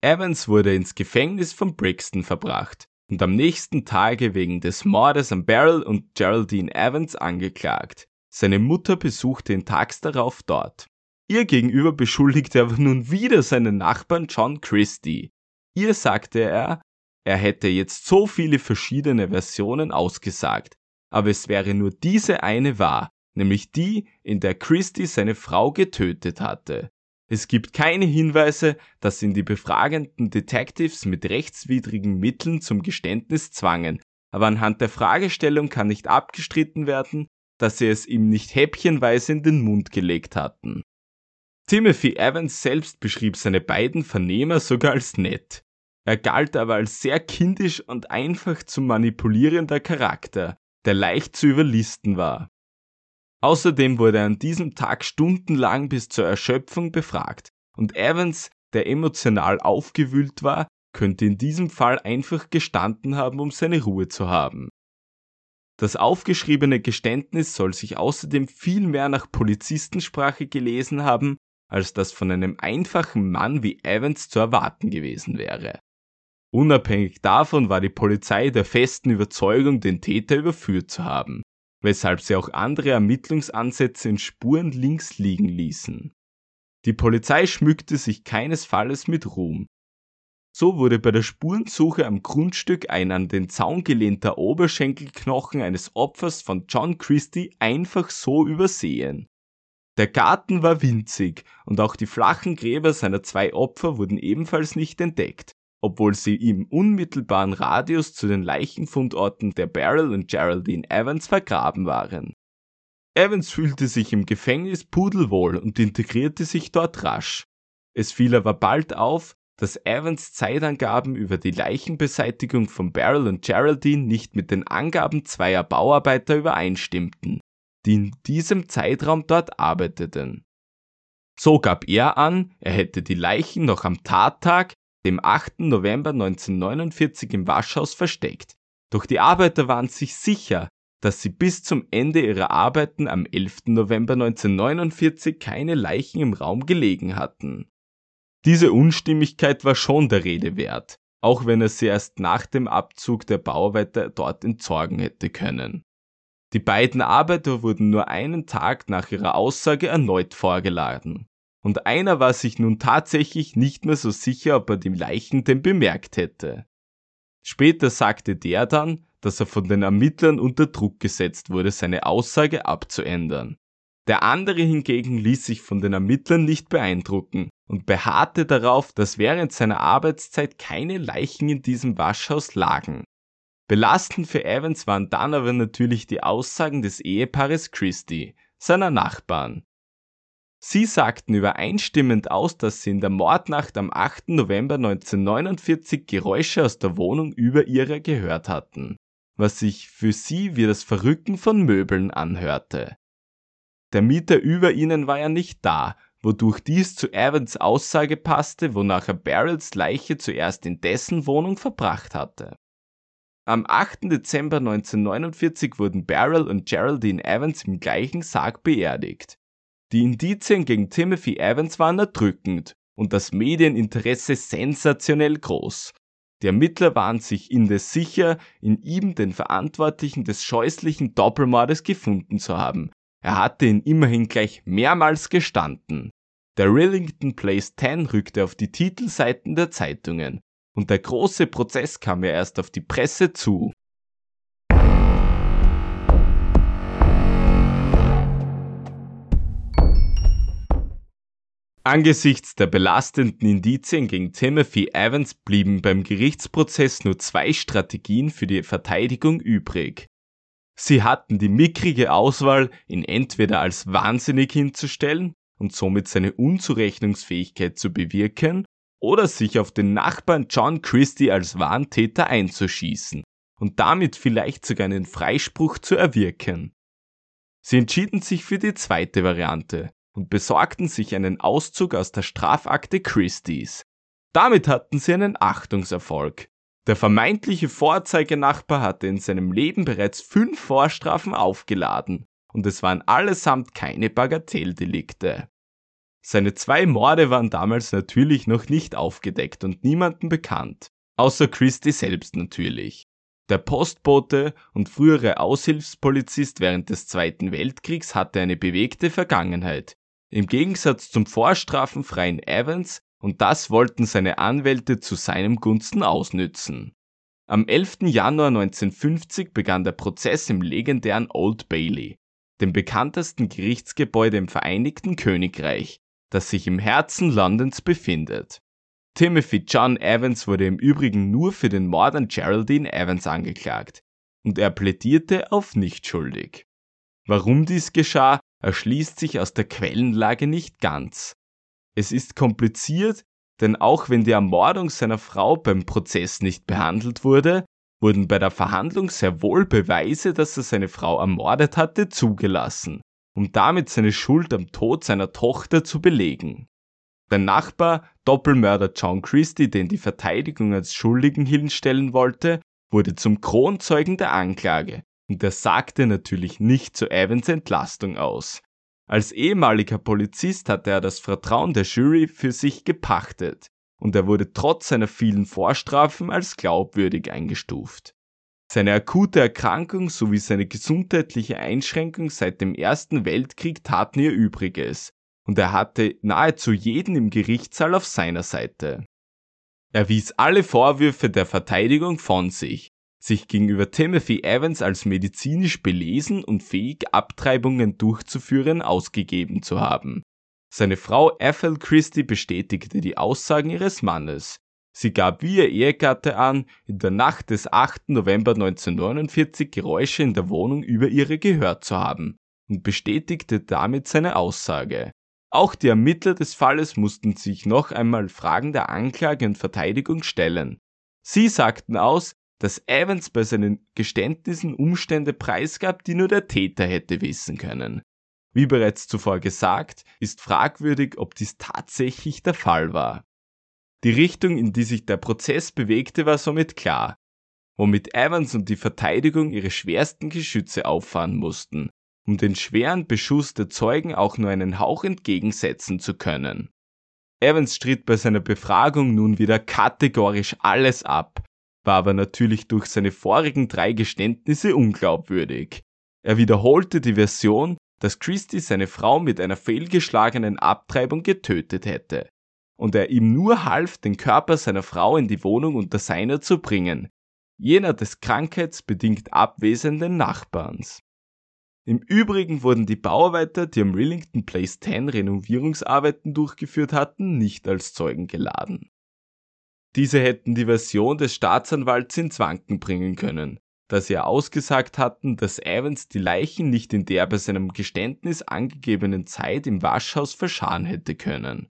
Evans wurde ins Gefängnis von Brixton verbracht und am nächsten Tage wegen des Mordes an Beryl und Geraldine Evans angeklagt. Seine Mutter besuchte ihn tags darauf dort. Ihr gegenüber beschuldigte er nun wieder seinen Nachbarn John Christie. Ihr sagte er, er hätte jetzt so viele verschiedene Versionen ausgesagt, aber es wäre nur diese eine wahr, nämlich die, in der Christie seine Frau getötet hatte. Es gibt keine Hinweise, dass ihn die befragenden Detectives mit rechtswidrigen Mitteln zum Geständnis zwangen, aber anhand der Fragestellung kann nicht abgestritten werden, dass sie es ihm nicht häppchenweise in den Mund gelegt hatten. Timothy Evans selbst beschrieb seine beiden Vernehmer sogar als nett. Er galt aber als sehr kindisch und einfach zu manipulierender Charakter, der leicht zu überlisten war. Außerdem wurde er an diesem Tag stundenlang bis zur Erschöpfung befragt, und Evans, der emotional aufgewühlt war, könnte in diesem Fall einfach gestanden haben, um seine Ruhe zu haben. Das aufgeschriebene Geständnis soll sich außerdem viel mehr nach Polizistensprache gelesen haben, als das von einem einfachen Mann wie Evans zu erwarten gewesen wäre. Unabhängig davon war die Polizei der festen Überzeugung, den Täter überführt zu haben, weshalb sie auch andere Ermittlungsansätze in Spuren links liegen ließen. Die Polizei schmückte sich keinesfalls mit Ruhm. So wurde bei der Spurensuche am Grundstück ein an den Zaun gelehnter Oberschenkelknochen eines Opfers von John Christie einfach so übersehen. Der Garten war winzig und auch die flachen Gräber seiner zwei Opfer wurden ebenfalls nicht entdeckt, obwohl sie im unmittelbaren Radius zu den Leichenfundorten der Beryl und Geraldine Evans vergraben waren. Evans fühlte sich im Gefängnis pudelwohl und integrierte sich dort rasch. Es fiel aber bald auf, dass Evans Zeitangaben über die Leichenbeseitigung von Beryl und Geraldine nicht mit den Angaben zweier Bauarbeiter übereinstimmten die in diesem Zeitraum dort arbeiteten. So gab er an, er hätte die Leichen noch am Tattag, dem 8. November 1949 im Waschhaus versteckt. Doch die Arbeiter waren sich sicher, dass sie bis zum Ende ihrer Arbeiten am 11. November 1949 keine Leichen im Raum gelegen hatten. Diese Unstimmigkeit war schon der Rede wert, auch wenn er sie erst nach dem Abzug der Bauarbeiter dort entsorgen hätte können. Die beiden Arbeiter wurden nur einen Tag nach ihrer Aussage erneut vorgeladen. Und einer war sich nun tatsächlich nicht mehr so sicher, ob er die Leichen denn bemerkt hätte. Später sagte der dann, dass er von den Ermittlern unter Druck gesetzt wurde, seine Aussage abzuändern. Der andere hingegen ließ sich von den Ermittlern nicht beeindrucken und beharrte darauf, dass während seiner Arbeitszeit keine Leichen in diesem Waschhaus lagen. Belastend für Evans waren dann aber natürlich die Aussagen des Ehepaares Christie, seiner Nachbarn. Sie sagten übereinstimmend aus, dass sie in der Mordnacht am 8. November 1949 Geräusche aus der Wohnung über ihrer gehört hatten, was sich für sie wie das Verrücken von Möbeln anhörte. Der Mieter über ihnen war ja nicht da, wodurch dies zu Evans Aussage passte, wonach er Barrels Leiche zuerst in dessen Wohnung verbracht hatte. Am 8. Dezember 1949 wurden Beryl und Geraldine Evans im gleichen Sarg beerdigt. Die Indizien gegen Timothy Evans waren erdrückend und das Medieninteresse sensationell groß. Die Ermittler waren sich indes sicher, in ihm den Verantwortlichen des scheußlichen Doppelmordes gefunden zu haben. Er hatte ihn immerhin gleich mehrmals gestanden. Der Rillington Place 10 rückte auf die Titelseiten der Zeitungen und der große Prozess kam ja erst auf die Presse zu. Angesichts der belastenden Indizien gegen Timothy Evans blieben beim Gerichtsprozess nur zwei Strategien für die Verteidigung übrig. Sie hatten die mickrige Auswahl, ihn entweder als wahnsinnig hinzustellen und somit seine Unzurechnungsfähigkeit zu bewirken, oder sich auf den Nachbarn John Christie als Warntäter einzuschießen und damit vielleicht sogar einen Freispruch zu erwirken. Sie entschieden sich für die zweite Variante und besorgten sich einen Auszug aus der Strafakte Christies. Damit hatten sie einen Achtungserfolg. Der vermeintliche Vorzeigenachbar hatte in seinem Leben bereits fünf Vorstrafen aufgeladen und es waren allesamt keine Bagatelldelikte. Seine zwei Morde waren damals natürlich noch nicht aufgedeckt und niemandem bekannt, außer Christie selbst natürlich. Der Postbote und frühere Aushilfspolizist während des Zweiten Weltkriegs hatte eine bewegte Vergangenheit, im Gegensatz zum vorstrafenfreien Evans, und das wollten seine Anwälte zu seinem Gunsten ausnützen. Am 11. Januar 1950 begann der Prozess im legendären Old Bailey, dem bekanntesten Gerichtsgebäude im Vereinigten Königreich, das sich im Herzen Londons befindet. Timothy John Evans wurde im Übrigen nur für den Mord an Geraldine Evans angeklagt und er plädierte auf nicht schuldig. Warum dies geschah, erschließt sich aus der Quellenlage nicht ganz. Es ist kompliziert, denn auch wenn die Ermordung seiner Frau beim Prozess nicht behandelt wurde, wurden bei der Verhandlung sehr wohl Beweise, dass er seine Frau ermordet hatte, zugelassen um damit seine Schuld am Tod seiner Tochter zu belegen. Der Nachbar, Doppelmörder John Christie, den die Verteidigung als Schuldigen hinstellen wollte, wurde zum Kronzeugen der Anklage und er sagte natürlich nicht zu Evans Entlastung aus. Als ehemaliger Polizist hatte er das Vertrauen der Jury für sich gepachtet und er wurde trotz seiner vielen Vorstrafen als glaubwürdig eingestuft. Seine akute Erkrankung sowie seine gesundheitliche Einschränkung seit dem Ersten Weltkrieg taten ihr Übriges, und er hatte nahezu jeden im Gerichtssaal auf seiner Seite. Er wies alle Vorwürfe der Verteidigung von sich, sich gegenüber Timothy Evans als medizinisch belesen und fähig, Abtreibungen durchzuführen, ausgegeben zu haben. Seine Frau Ethel Christie bestätigte die Aussagen ihres Mannes, Sie gab wie ihr Ehegatte an, in der Nacht des 8. November 1949 Geräusche in der Wohnung über ihre gehört zu haben und bestätigte damit seine Aussage. Auch die Ermittler des Falles mussten sich noch einmal Fragen der Anklage und Verteidigung stellen. Sie sagten aus, dass Evans bei seinen Geständnissen Umstände preisgab, die nur der Täter hätte wissen können. Wie bereits zuvor gesagt, ist fragwürdig, ob dies tatsächlich der Fall war. Die Richtung, in die sich der Prozess bewegte, war somit klar, womit Evans und die Verteidigung ihre schwersten Geschütze auffahren mussten, um den schweren Beschuss der Zeugen auch nur einen Hauch entgegensetzen zu können. Evans stritt bei seiner Befragung nun wieder kategorisch alles ab, war aber natürlich durch seine vorigen drei Geständnisse unglaubwürdig. Er wiederholte die Version, dass Christie seine Frau mit einer fehlgeschlagenen Abtreibung getötet hätte und er ihm nur half, den Körper seiner Frau in die Wohnung unter seiner zu bringen, jener des krankheitsbedingt abwesenden Nachbarns. Im Übrigen wurden die Bauarbeiter, die am Rillington Place 10 Renovierungsarbeiten durchgeführt hatten, nicht als Zeugen geladen. Diese hätten die Version des Staatsanwalts ins Wanken bringen können, da sie ausgesagt hatten, dass Evans die Leichen nicht in der bei seinem Geständnis angegebenen Zeit im Waschhaus verscharen hätte können.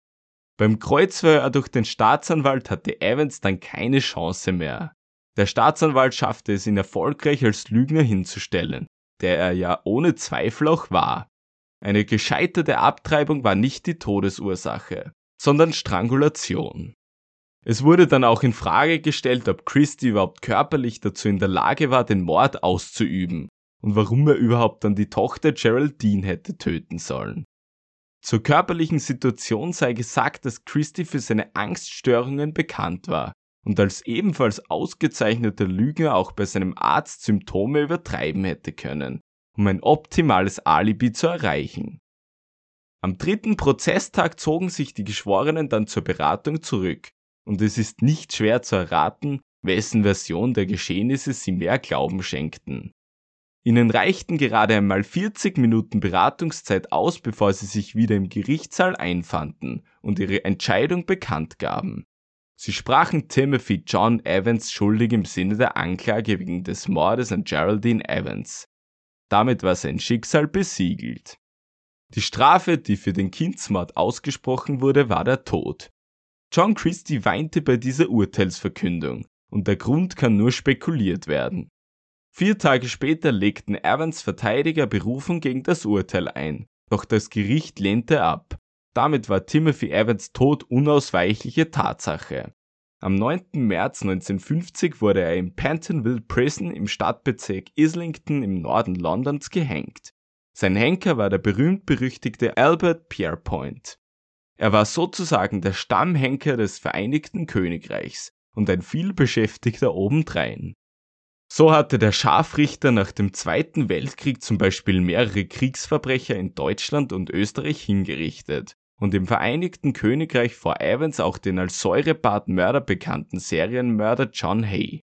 Beim Kreuzverhör durch den Staatsanwalt hatte Evans dann keine Chance mehr. Der Staatsanwalt schaffte es ihn erfolgreich als Lügner hinzustellen, der er ja ohne Zweifel auch war. Eine gescheiterte Abtreibung war nicht die Todesursache, sondern Strangulation. Es wurde dann auch in Frage gestellt, ob Christie überhaupt körperlich dazu in der Lage war, den Mord auszuüben und warum er überhaupt dann die Tochter Geraldine hätte töten sollen. Zur körperlichen Situation sei gesagt, dass Christie für seine Angststörungen bekannt war und als ebenfalls ausgezeichneter Lügner auch bei seinem Arzt Symptome übertreiben hätte können, um ein optimales Alibi zu erreichen. Am dritten Prozesstag zogen sich die Geschworenen dann zur Beratung zurück, und es ist nicht schwer zu erraten, wessen Version der Geschehnisse sie mehr Glauben schenkten. Ihnen reichten gerade einmal 40 Minuten Beratungszeit aus, bevor sie sich wieder im Gerichtssaal einfanden und ihre Entscheidung bekannt gaben. Sie sprachen Timothy John Evans schuldig im Sinne der Anklage wegen des Mordes an Geraldine Evans. Damit war sein Schicksal besiegelt. Die Strafe, die für den Kindsmord ausgesprochen wurde, war der Tod. John Christie weinte bei dieser Urteilsverkündung, und der Grund kann nur spekuliert werden. Vier Tage später legten Evans Verteidiger Berufung gegen das Urteil ein, doch das Gericht lehnte ab. Damit war Timothy Evans Tod unausweichliche Tatsache. Am 9. März 1950 wurde er im Pentonville Prison im Stadtbezirk Islington im Norden Londons gehängt. Sein Henker war der berühmt-berüchtigte Albert Pierrepoint. Er war sozusagen der Stammhenker des Vereinigten Königreichs und ein vielbeschäftigter obendrein. So hatte der Scharfrichter nach dem Zweiten Weltkrieg zum Beispiel mehrere Kriegsverbrecher in Deutschland und Österreich hingerichtet und im Vereinigten Königreich vor Evans auch den als Säurebad-Mörder bekannten Serienmörder John Hay.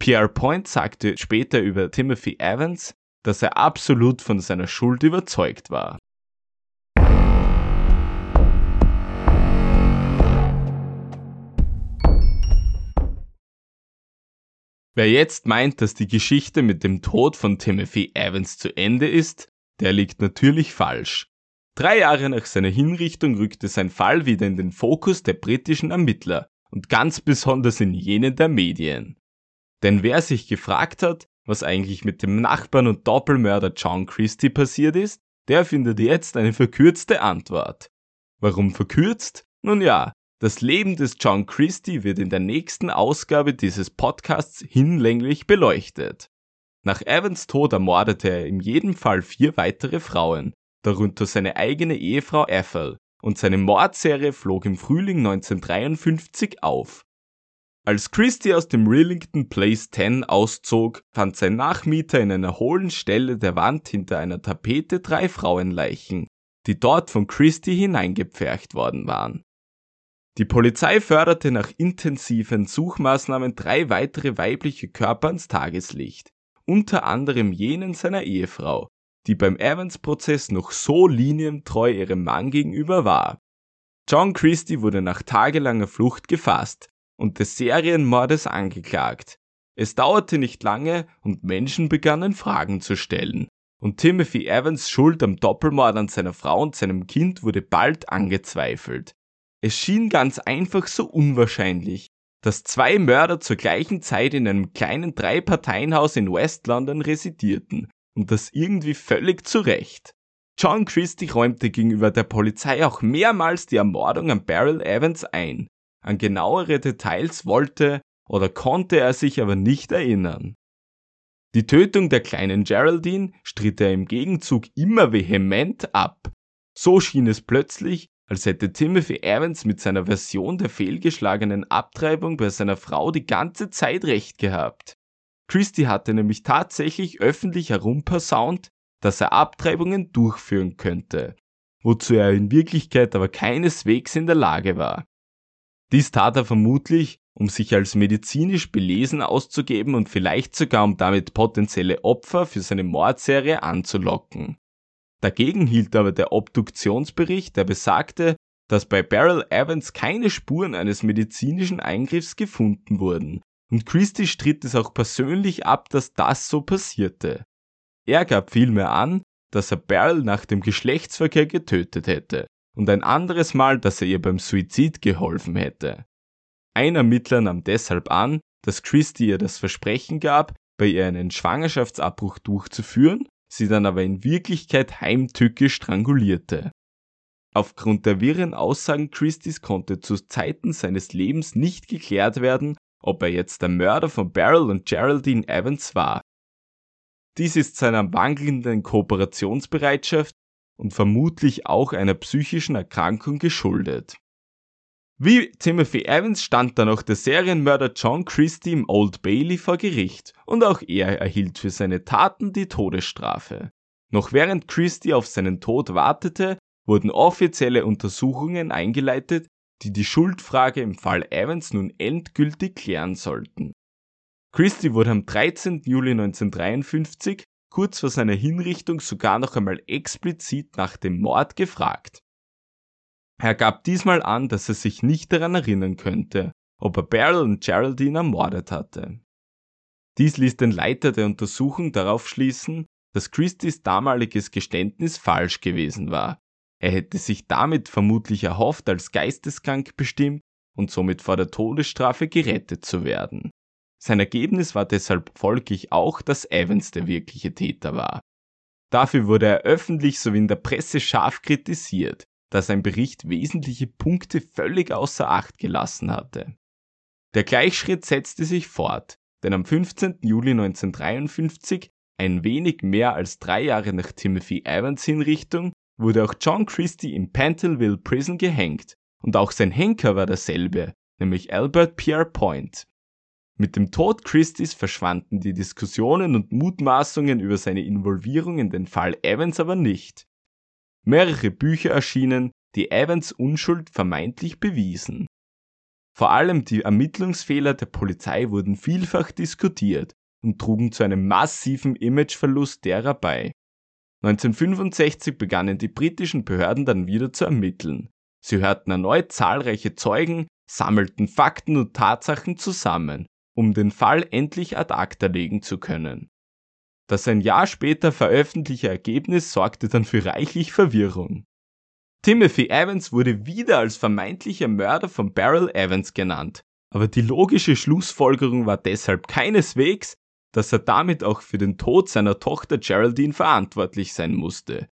Pierre Point sagte später über Timothy Evans, dass er absolut von seiner Schuld überzeugt war. Wer jetzt meint, dass die Geschichte mit dem Tod von Timothy Evans zu Ende ist, der liegt natürlich falsch. Drei Jahre nach seiner Hinrichtung rückte sein Fall wieder in den Fokus der britischen Ermittler und ganz besonders in jenen der Medien. Denn wer sich gefragt hat, was eigentlich mit dem Nachbarn und Doppelmörder John Christie passiert ist, der findet jetzt eine verkürzte Antwort. Warum verkürzt? Nun ja, das Leben des John Christie wird in der nächsten Ausgabe dieses Podcasts hinlänglich beleuchtet. Nach Evans Tod ermordete er in jedem Fall vier weitere Frauen, darunter seine eigene Ehefrau Ethel, und seine Mordserie flog im Frühling 1953 auf. Als Christie aus dem Rillington Place 10 auszog, fand sein Nachmieter in einer hohlen Stelle der Wand hinter einer Tapete drei Frauenleichen, die dort von Christie hineingepfercht worden waren. Die Polizei förderte nach intensiven Suchmaßnahmen drei weitere weibliche Körper ans Tageslicht, unter anderem jenen seiner Ehefrau, die beim Evans-Prozess noch so linientreu ihrem Mann gegenüber war. John Christie wurde nach tagelanger Flucht gefasst und des Serienmordes angeklagt. Es dauerte nicht lange und Menschen begannen Fragen zu stellen. Und Timothy Evans Schuld am Doppelmord an seiner Frau und seinem Kind wurde bald angezweifelt. Es schien ganz einfach so unwahrscheinlich, dass zwei Mörder zur gleichen Zeit in einem kleinen Drei-Parteien-Haus in West London residierten und das irgendwie völlig zu Recht. John Christie räumte gegenüber der Polizei auch mehrmals die Ermordung an Beryl Evans ein. An genauere Details wollte oder konnte er sich aber nicht erinnern. Die Tötung der kleinen Geraldine stritt er im Gegenzug immer vehement ab. So schien es plötzlich, als hätte Timothy Evans mit seiner Version der fehlgeschlagenen Abtreibung bei seiner Frau die ganze Zeit recht gehabt. Christie hatte nämlich tatsächlich öffentlich herumpersaunt, dass er Abtreibungen durchführen könnte, wozu er in Wirklichkeit aber keineswegs in der Lage war. Dies tat er vermutlich, um sich als medizinisch belesen auszugeben und vielleicht sogar um damit potenzielle Opfer für seine Mordserie anzulocken. Dagegen hielt aber der Obduktionsbericht, der besagte, dass bei Beryl Evans keine Spuren eines medizinischen Eingriffs gefunden wurden, und Christie stritt es auch persönlich ab, dass das so passierte. Er gab vielmehr an, dass er Beryl nach dem Geschlechtsverkehr getötet hätte und ein anderes Mal, dass er ihr beim Suizid geholfen hätte. Ein Ermittler nahm deshalb an, dass Christie ihr das Versprechen gab, bei ihr einen Schwangerschaftsabbruch durchzuführen, sie dann aber in Wirklichkeit heimtückisch strangulierte. Aufgrund der wirren Aussagen Christies konnte zu Zeiten seines Lebens nicht geklärt werden, ob er jetzt der Mörder von Beryl und Geraldine Evans war. Dies ist seiner mangelnden Kooperationsbereitschaft und vermutlich auch einer psychischen Erkrankung geschuldet. Wie Timothy Evans stand dann auch der Serienmörder John Christie im Old Bailey vor Gericht und auch er erhielt für seine Taten die Todesstrafe. Noch während Christie auf seinen Tod wartete, wurden offizielle Untersuchungen eingeleitet, die die Schuldfrage im Fall Evans nun endgültig klären sollten. Christie wurde am 13. Juli 1953, kurz vor seiner Hinrichtung, sogar noch einmal explizit nach dem Mord gefragt. Er gab diesmal an, dass er sich nicht daran erinnern könnte, ob er Beryl und Geraldine ermordet hatte. Dies ließ den Leiter der Untersuchung darauf schließen, dass Christies damaliges Geständnis falsch gewesen war. Er hätte sich damit vermutlich erhofft, als geisteskrank bestimmt und somit vor der Todesstrafe gerettet zu werden. Sein Ergebnis war deshalb folglich auch, dass Evans der wirkliche Täter war. Dafür wurde er öffentlich sowie in der Presse scharf kritisiert, da sein Bericht wesentliche Punkte völlig außer Acht gelassen hatte. Der Gleichschritt setzte sich fort, denn am 15. Juli 1953, ein wenig mehr als drei Jahre nach Timothy Evans Hinrichtung, wurde auch John Christie im Pentonville Prison gehängt und auch sein Henker war derselbe, nämlich Albert Pierre Point. Mit dem Tod Christies verschwanden die Diskussionen und Mutmaßungen über seine Involvierung in den Fall Evans aber nicht mehrere Bücher erschienen, die Evans Unschuld vermeintlich bewiesen. Vor allem die Ermittlungsfehler der Polizei wurden vielfach diskutiert und trugen zu einem massiven Imageverlust derer bei. 1965 begannen die britischen Behörden dann wieder zu ermitteln. Sie hörten erneut zahlreiche Zeugen, sammelten Fakten und Tatsachen zusammen, um den Fall endlich ad acta legen zu können. Das ein Jahr später veröffentlichte Ergebnis sorgte dann für reichlich Verwirrung. Timothy Evans wurde wieder als vermeintlicher Mörder von Beryl Evans genannt, aber die logische Schlussfolgerung war deshalb keineswegs, dass er damit auch für den Tod seiner Tochter Geraldine verantwortlich sein musste.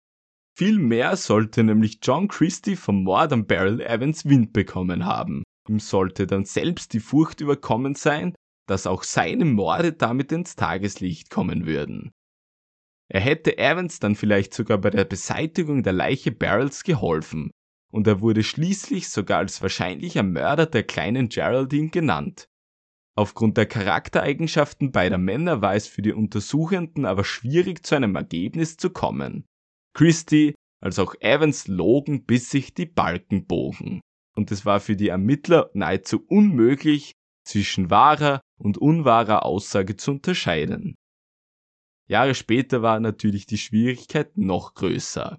Vielmehr sollte nämlich John Christie vom Mord an Beryl Evans Wind bekommen haben. Ihm sollte dann selbst die Furcht überkommen sein, dass auch seine Morde damit ins Tageslicht kommen würden. Er hätte Evans dann vielleicht sogar bei der Beseitigung der Leiche Barrels geholfen, und er wurde schließlich sogar als wahrscheinlicher Mörder der kleinen Geraldine genannt. Aufgrund der Charaktereigenschaften beider Männer war es für die Untersuchenden aber schwierig zu einem Ergebnis zu kommen. Christie als auch Evans logen bis sich die Balken bogen, und es war für die Ermittler nahezu unmöglich, zwischen wahrer und unwahrer Aussage zu unterscheiden. Jahre später war natürlich die Schwierigkeit noch größer.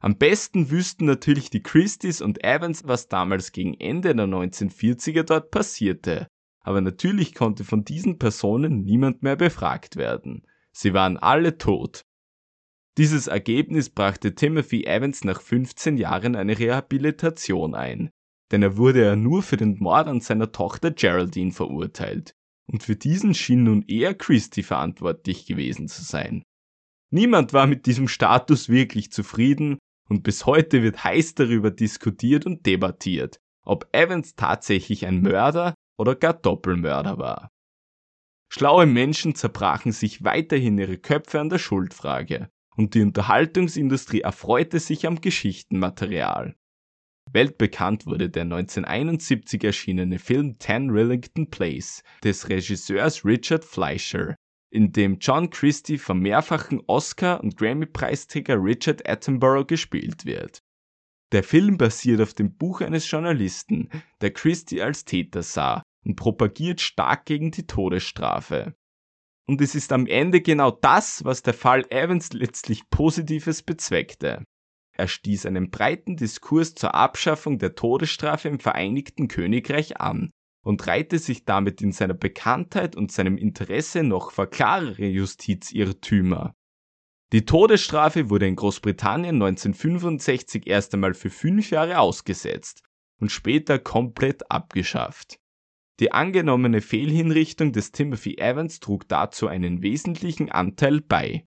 Am besten wüssten natürlich die Christies und Evans, was damals gegen Ende der 1940er dort passierte, aber natürlich konnte von diesen Personen niemand mehr befragt werden. Sie waren alle tot. Dieses Ergebnis brachte Timothy Evans nach 15 Jahren eine Rehabilitation ein, denn er wurde ja nur für den Mord an seiner Tochter Geraldine verurteilt, und für diesen schien nun eher Christie verantwortlich gewesen zu sein. Niemand war mit diesem Status wirklich zufrieden, und bis heute wird heiß darüber diskutiert und debattiert, ob Evans tatsächlich ein Mörder oder gar Doppelmörder war. Schlaue Menschen zerbrachen sich weiterhin ihre Köpfe an der Schuldfrage und die Unterhaltungsindustrie erfreute sich am Geschichtenmaterial. Weltbekannt wurde der 1971 erschienene Film Ten Rillington Place des Regisseurs Richard Fleischer, in dem John Christie vom mehrfachen Oscar- und Grammy-Preisträger Richard Attenborough gespielt wird. Der Film basiert auf dem Buch eines Journalisten, der Christie als Täter sah und propagiert stark gegen die Todesstrafe. Und es ist am Ende genau das, was der Fall Evans letztlich Positives bezweckte. Er stieß einen breiten Diskurs zur Abschaffung der Todesstrafe im Vereinigten Königreich an und reihte sich damit in seiner Bekanntheit und seinem Interesse noch vor klarere Justizirrtümer. Die Todesstrafe wurde in Großbritannien 1965 erst einmal für fünf Jahre ausgesetzt und später komplett abgeschafft. Die angenommene Fehlhinrichtung des Timothy Evans trug dazu einen wesentlichen Anteil bei.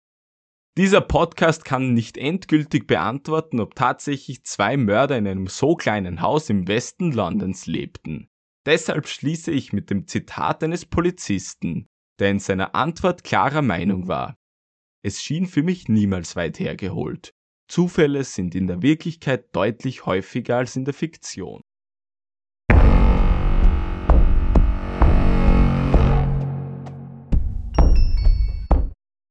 Dieser Podcast kann nicht endgültig beantworten, ob tatsächlich zwei Mörder in einem so kleinen Haus im Westen Londons lebten. Deshalb schließe ich mit dem Zitat eines Polizisten, der in seiner Antwort klarer Meinung war. Es schien für mich niemals weit hergeholt. Zufälle sind in der Wirklichkeit deutlich häufiger als in der Fiktion.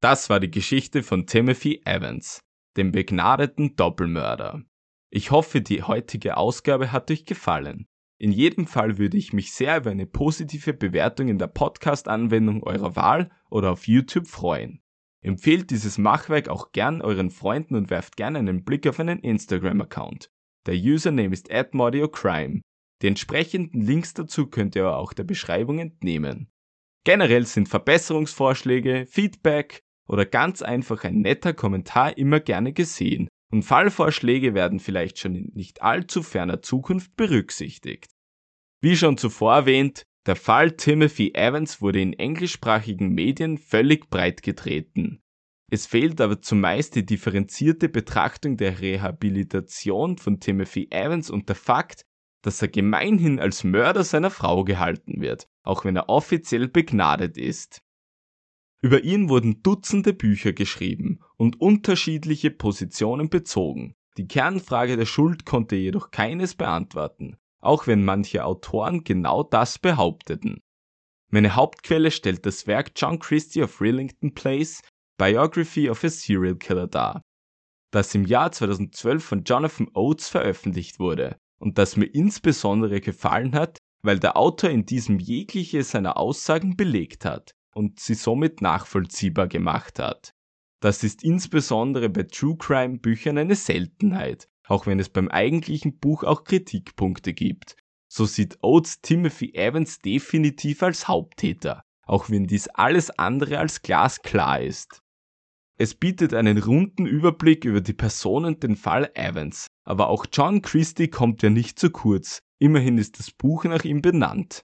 Das war die Geschichte von Timothy Evans, dem begnadeten Doppelmörder. Ich hoffe, die heutige Ausgabe hat euch gefallen. In jedem Fall würde ich mich sehr über eine positive Bewertung in der Podcast-Anwendung eurer Wahl oder auf YouTube freuen. Empfehlt dieses Machwerk auch gern euren Freunden und werft gerne einen Blick auf einen Instagram-Account. Der Username ist @modiocrime. Die entsprechenden Links dazu könnt ihr auch der Beschreibung entnehmen. Generell sind Verbesserungsvorschläge, Feedback oder ganz einfach ein netter Kommentar immer gerne gesehen und Fallvorschläge werden vielleicht schon in nicht allzu ferner Zukunft berücksichtigt. Wie schon zuvor erwähnt, der Fall Timothy Evans wurde in englischsprachigen Medien völlig breitgetreten. Es fehlt aber zumeist die differenzierte Betrachtung der Rehabilitation von Timothy Evans und der Fakt, dass er gemeinhin als Mörder seiner Frau gehalten wird, auch wenn er offiziell begnadet ist. Über ihn wurden Dutzende Bücher geschrieben und unterschiedliche Positionen bezogen. Die Kernfrage der Schuld konnte jedoch keines beantworten, auch wenn manche Autoren genau das behaupteten. Meine Hauptquelle stellt das Werk John Christie of Rillington Place, Biography of a Serial Killer dar, das im Jahr 2012 von Jonathan Oates veröffentlicht wurde und das mir insbesondere gefallen hat, weil der Autor in diesem jegliche seiner Aussagen belegt hat und sie somit nachvollziehbar gemacht hat. Das ist insbesondere bei True Crime Büchern eine Seltenheit, auch wenn es beim eigentlichen Buch auch Kritikpunkte gibt. So sieht Oates Timothy Evans definitiv als Haupttäter, auch wenn dies alles andere als glasklar ist. Es bietet einen runden Überblick über die Person und den Fall Evans, aber auch John Christie kommt ja nicht zu kurz, immerhin ist das Buch nach ihm benannt.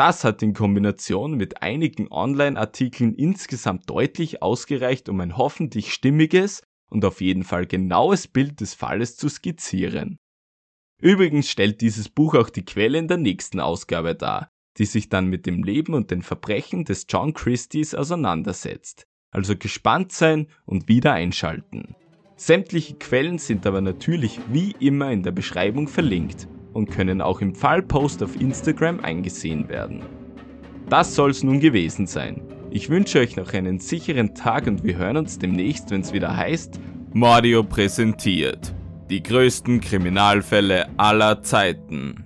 Das hat in Kombination mit einigen Online-Artikeln insgesamt deutlich ausgereicht, um ein hoffentlich stimmiges und auf jeden Fall genaues Bild des Falles zu skizzieren. Übrigens stellt dieses Buch auch die Quelle in der nächsten Ausgabe dar, die sich dann mit dem Leben und den Verbrechen des John Christies auseinandersetzt. Also gespannt sein und wieder einschalten. Sämtliche Quellen sind aber natürlich wie immer in der Beschreibung verlinkt und können auch im Fallpost auf Instagram eingesehen werden. Das soll's nun gewesen sein. Ich wünsche euch noch einen sicheren Tag und wir hören uns demnächst, wenn es wieder heißt Mordio präsentiert. Die größten Kriminalfälle aller Zeiten.